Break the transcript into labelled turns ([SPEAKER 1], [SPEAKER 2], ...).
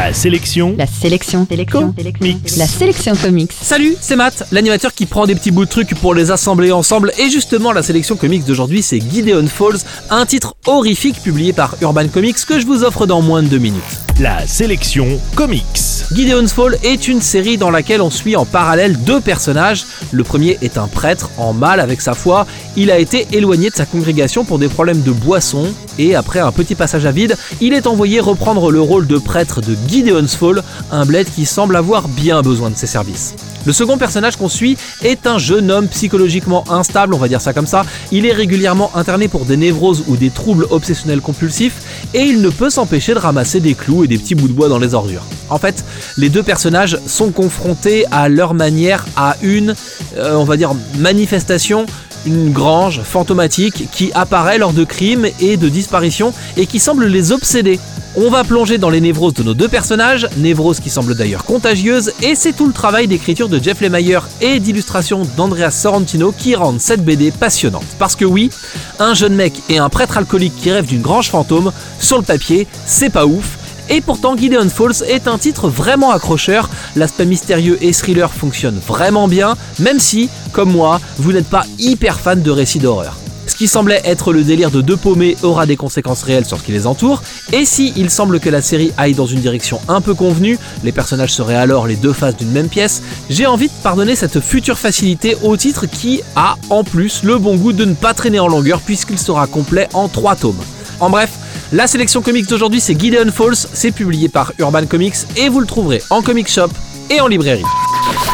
[SPEAKER 1] La sélection.
[SPEAKER 2] La sélection. Sélection.
[SPEAKER 1] Mix.
[SPEAKER 2] La sélection comics.
[SPEAKER 3] Salut, c'est Matt, l'animateur qui prend des petits bouts de trucs pour les assembler ensemble. Et justement, la sélection comics d'aujourd'hui, c'est Gideon Falls, un titre horrifique publié par Urban Comics que je vous offre dans moins de deux minutes.
[SPEAKER 1] La sélection comics.
[SPEAKER 3] Gideon's Fall est une série dans laquelle on suit en parallèle deux personnages. Le premier est un prêtre en mal avec sa foi. Il a été éloigné de sa congrégation pour des problèmes de boisson et après un petit passage à vide, il est envoyé reprendre le rôle de prêtre de Gideon's Fall, un bled qui semble avoir bien besoin de ses services. Le second personnage qu'on suit est un jeune homme psychologiquement instable, on va dire ça comme ça. Il est régulièrement interné pour des névroses ou des troubles obsessionnels compulsifs et il ne peut s'empêcher de ramasser des clous et des petits bouts de bois dans les ordures. En fait, les deux personnages sont confrontés à leur manière à une, euh, on va dire, manifestation une grange fantomatique qui apparaît lors de crimes et de disparitions et qui semble les obséder. On va plonger dans les névroses de nos deux personnages, névroses qui semblent d'ailleurs contagieuses, et c'est tout le travail d'écriture de Jeff Lemire et d'illustration d'Andrea Sorrentino qui rendent cette BD passionnante. Parce que oui, un jeune mec et un prêtre alcoolique qui rêvent d'une grange fantôme, sur le papier, c'est pas ouf, et pourtant, Gideon Falls est un titre vraiment accrocheur. L'aspect mystérieux et thriller fonctionne vraiment bien, même si, comme moi, vous n'êtes pas hyper fan de récits d'horreur. Ce qui semblait être le délire de deux paumés aura des conséquences réelles sur ce qui les entoure, et si il semble que la série aille dans une direction un peu convenue, les personnages seraient alors les deux faces d'une même pièce, j'ai envie de pardonner cette future facilité au titre qui a en plus le bon goût de ne pas traîner en longueur puisqu'il sera complet en trois tomes. En bref, la sélection comics d'aujourd'hui c'est Gideon Falls, c'est publié par Urban Comics et vous le trouverez en comic shop et en librairie.